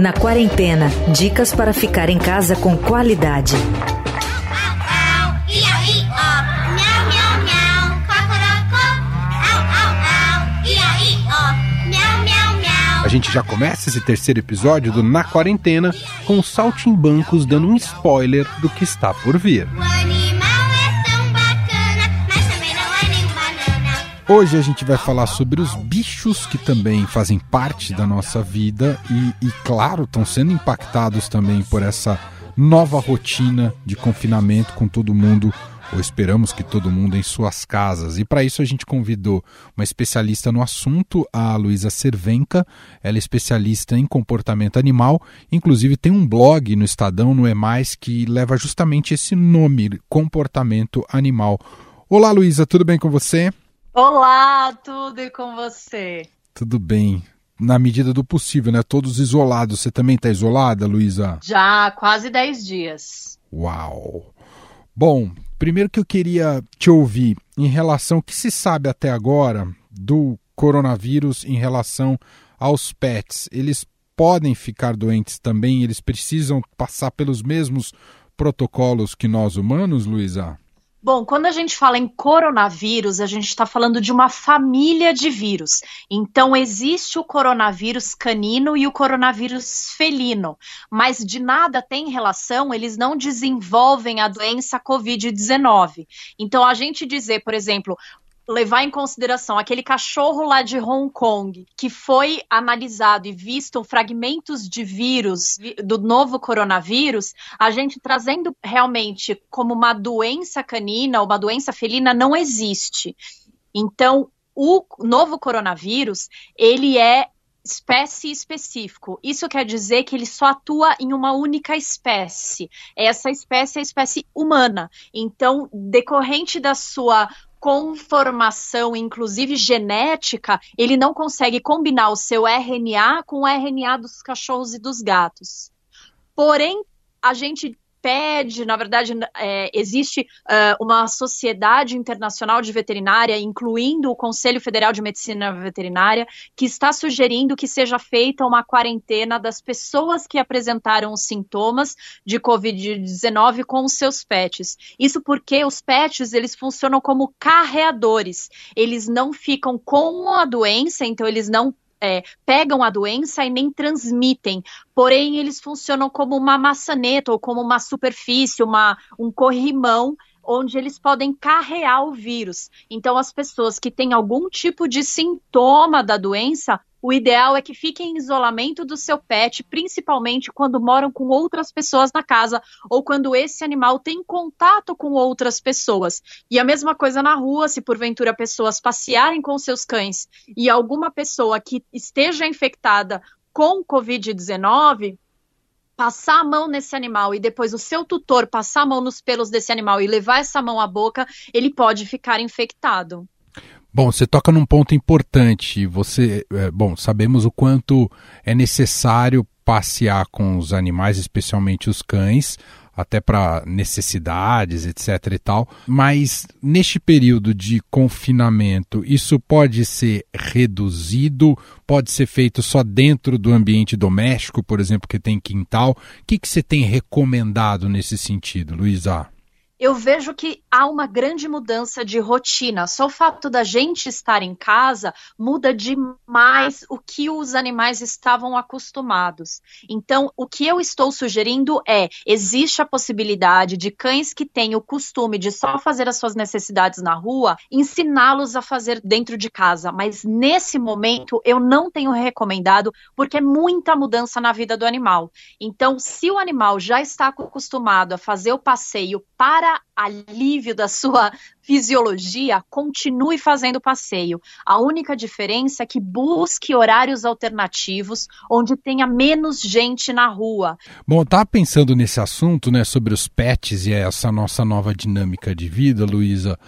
Na quarentena, dicas para ficar em casa com qualidade. A gente já começa esse terceiro episódio do Na Quarentena com o Saltimbancos dando um spoiler do que está por vir. Hoje a gente vai falar sobre os bichos que também fazem parte da nossa vida e, e claro, estão sendo impactados também por essa nova rotina de confinamento com todo mundo ou esperamos que todo mundo em suas casas. E para isso a gente convidou uma especialista no assunto, a Luísa Cervenca. Ela é especialista em comportamento animal, inclusive tem um blog no Estadão, no É Mais, que leva justamente esse nome, Comportamento Animal. Olá, Luísa, tudo bem com você? Olá, tudo e com você? Tudo bem. Na medida do possível, né? Todos isolados. Você também está isolada, Luísa? Já, quase 10 dias. Uau! Bom, primeiro que eu queria te ouvir em relação ao que se sabe até agora do coronavírus em relação aos pets. Eles podem ficar doentes também? Eles precisam passar pelos mesmos protocolos que nós humanos, Luísa? Bom, quando a gente fala em coronavírus, a gente está falando de uma família de vírus. Então, existe o coronavírus canino e o coronavírus felino, mas de nada tem relação, eles não desenvolvem a doença Covid-19. Então, a gente dizer, por exemplo, levar em consideração aquele cachorro lá de Hong Kong que foi analisado e visto fragmentos de vírus do novo coronavírus, a gente trazendo realmente como uma doença canina, uma doença felina não existe. Então, o novo coronavírus, ele é espécie específico. Isso quer dizer que ele só atua em uma única espécie. Essa espécie é a espécie humana. Então, decorrente da sua conformação, inclusive genética, ele não consegue combinar o seu RNA com o RNA dos cachorros e dos gatos. Porém, a gente pede, na verdade, é, existe uma sociedade internacional de veterinária, incluindo o Conselho Federal de Medicina Veterinária, que está sugerindo que seja feita uma quarentena das pessoas que apresentaram os sintomas de Covid-19 com os seus pets. Isso porque os pets, eles funcionam como carreadores. Eles não ficam com a doença, então eles não é, pegam a doença e nem transmitem, porém eles funcionam como uma maçaneta ou como uma superfície, uma, um corrimão onde eles podem carrear o vírus. Então, as pessoas que têm algum tipo de sintoma da doença o ideal é que fiquem em isolamento do seu pet, principalmente quando moram com outras pessoas na casa ou quando esse animal tem contato com outras pessoas. E a mesma coisa na rua, se porventura pessoas passearem com seus cães e alguma pessoa que esteja infectada com Covid-19, passar a mão nesse animal e depois o seu tutor passar a mão nos pelos desse animal e levar essa mão à boca, ele pode ficar infectado. Bom, você toca num ponto importante. Você, é, bom, sabemos o quanto é necessário passear com os animais, especialmente os cães, até para necessidades, etc e tal. Mas neste período de confinamento, isso pode ser reduzido, pode ser feito só dentro do ambiente doméstico, por exemplo, que tem quintal. O que, que você tem recomendado nesse sentido, Luísa? Eu vejo que há uma grande mudança de rotina. Só o fato da gente estar em casa muda demais o que os animais estavam acostumados. Então, o que eu estou sugerindo é: existe a possibilidade de cães que têm o costume de só fazer as suas necessidades na rua, ensiná-los a fazer dentro de casa. Mas nesse momento eu não tenho recomendado, porque é muita mudança na vida do animal. Então, se o animal já está acostumado a fazer o passeio para alívio da sua fisiologia, continue fazendo passeio. A única diferença é que busque horários alternativos onde tenha menos gente na rua. Bom, tá pensando nesse assunto, né, sobre os pets e essa nossa nova dinâmica de vida, Luísa.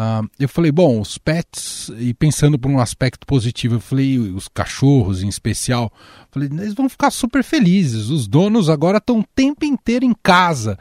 Uh, eu falei, bom, os pets, e pensando por um aspecto positivo, eu falei, os cachorros em especial, falei, eles vão ficar super felizes. Os donos agora estão o tempo inteiro em casa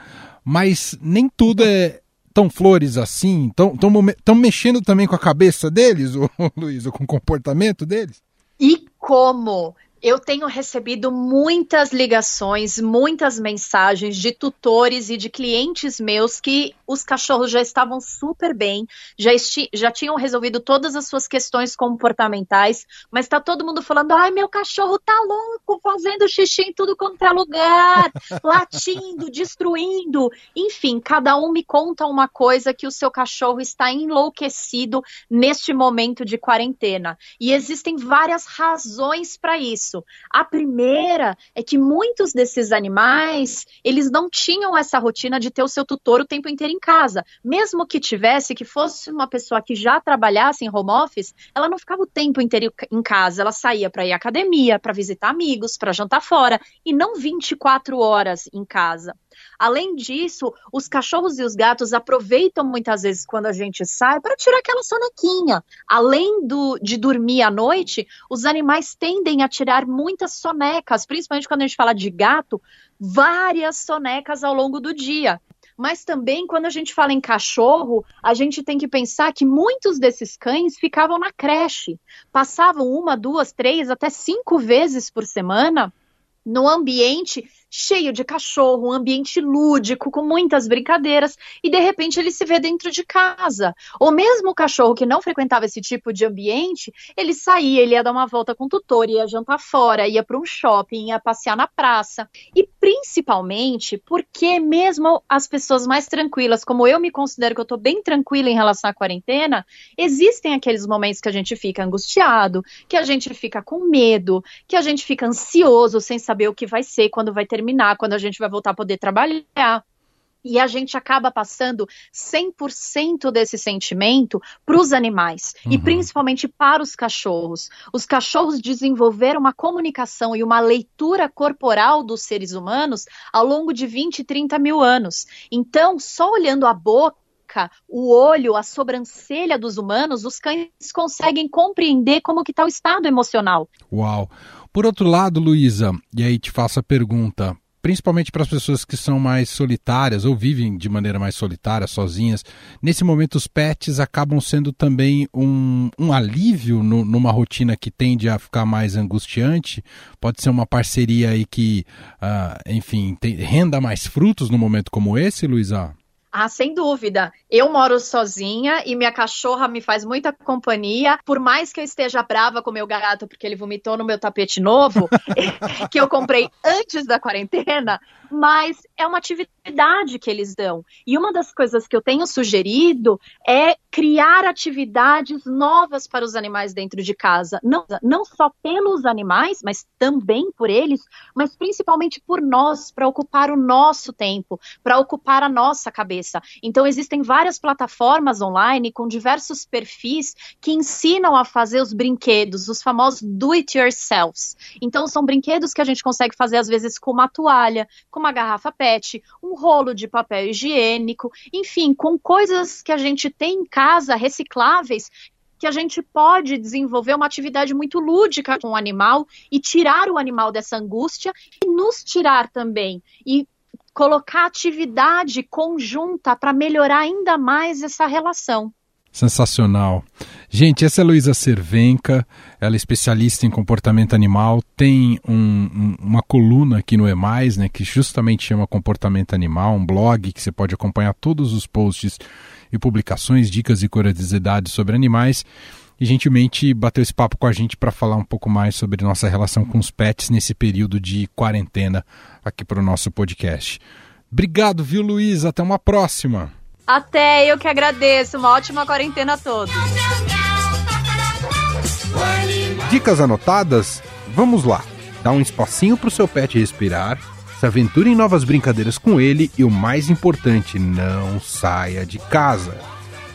mas nem tudo é tão flores assim. Estão mexendo também com a cabeça deles, o Luiz, com o comportamento deles? E como? Eu tenho recebido muitas ligações, muitas mensagens de tutores e de clientes meus que os cachorros já estavam super bem, já, já tinham resolvido todas as suas questões comportamentais, mas está todo mundo falando: ai, meu cachorro tá louco, fazendo xixi em tudo quanto é lugar, latindo, destruindo. Enfim, cada um me conta uma coisa que o seu cachorro está enlouquecido neste momento de quarentena. E existem várias razões para isso isso. A primeira é que muitos desses animais, eles não tinham essa rotina de ter o seu tutor o tempo inteiro em casa. Mesmo que tivesse, que fosse uma pessoa que já trabalhasse em home office, ela não ficava o tempo inteiro em casa, ela saía para ir à academia, para visitar amigos, para jantar fora, e não 24 horas em casa. Além disso, os cachorros e os gatos aproveitam muitas vezes quando a gente sai para tirar aquela sonequinha. Além do, de dormir à noite, os animais tendem a tirar muitas sonecas, principalmente quando a gente fala de gato, várias sonecas ao longo do dia. Mas também, quando a gente fala em cachorro, a gente tem que pensar que muitos desses cães ficavam na creche. Passavam uma, duas, três, até cinco vezes por semana no ambiente cheio de cachorro, um ambiente lúdico, com muitas brincadeiras, e de repente ele se vê dentro de casa. Ou mesmo o cachorro que não frequentava esse tipo de ambiente, ele saía, ele ia dar uma volta com o tutor, ia jantar fora, ia para um shopping, ia passear na praça. E principalmente porque mesmo as pessoas mais tranquilas, como eu me considero que eu estou bem tranquila em relação à quarentena, existem aqueles momentos que a gente fica angustiado, que a gente fica com medo, que a gente fica ansioso sem saber o que vai ser, quando vai terminar, quando a gente vai voltar a poder trabalhar. E a gente acaba passando 100% desse sentimento para os animais uhum. e principalmente para os cachorros. Os cachorros desenvolveram uma comunicação e uma leitura corporal dos seres humanos ao longo de 20, 30 mil anos. Então, só olhando a boca, o olho, a sobrancelha dos humanos, os cães conseguem compreender como que está o estado emocional. Uau! Por outro lado, Luísa, e aí te faço a pergunta, principalmente para as pessoas que são mais solitárias ou vivem de maneira mais solitária, sozinhas, nesse momento os pets acabam sendo também um, um alívio no, numa rotina que tende a ficar mais angustiante. Pode ser uma parceria aí que, uh, enfim, tem, renda mais frutos no momento como esse, Luísa? Ah, sem dúvida. Eu moro sozinha e minha cachorra me faz muita companhia. Por mais que eu esteja brava com meu gato porque ele vomitou no meu tapete novo, que eu comprei antes da quarentena, mas é uma atividade que eles dão. E uma das coisas que eu tenho sugerido é criar atividades novas para os animais dentro de casa. Não, não só pelos animais, mas também por eles, mas principalmente por nós, para ocupar o nosso tempo, para ocupar a nossa cabeça. Então, existem várias plataformas online com diversos perfis que ensinam a fazer os brinquedos, os famosos do-it-yourselves. Então, são brinquedos que a gente consegue fazer, às vezes, com uma toalha, com uma garrafa PET, um rolo de papel higiênico, enfim, com coisas que a gente tem em casa recicláveis que a gente pode desenvolver uma atividade muito lúdica com o animal e tirar o animal dessa angústia e nos tirar também e colocar atividade conjunta para melhorar ainda mais essa relação. Sensacional. Gente, essa é Luísa Cervenca, ela é especialista em comportamento animal, tem um, um, uma coluna aqui no EMAIS, né, que justamente chama Comportamento Animal, um blog que você pode acompanhar todos os posts e publicações, dicas e curiosidades sobre animais. E gentilmente bateu esse papo com a gente para falar um pouco mais sobre nossa relação com os pets nesse período de quarentena aqui para o nosso podcast. Obrigado, viu, Luiz? Até uma próxima! Até, eu que agradeço. Uma ótima quarentena a todos. Dicas anotadas? Vamos lá. Dá um espacinho para o seu pet respirar, se aventure em novas brincadeiras com ele e o mais importante, não saia de casa.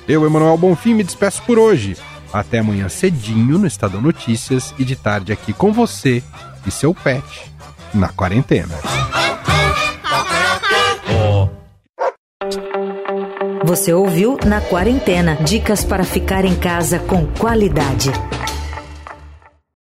Eu, Emanuel Bonfim, me despeço por hoje. Até amanhã cedinho no Estadão Notícias e de tarde aqui com você e seu pet na quarentena. Você ouviu Na Quarentena dicas para ficar em casa com qualidade.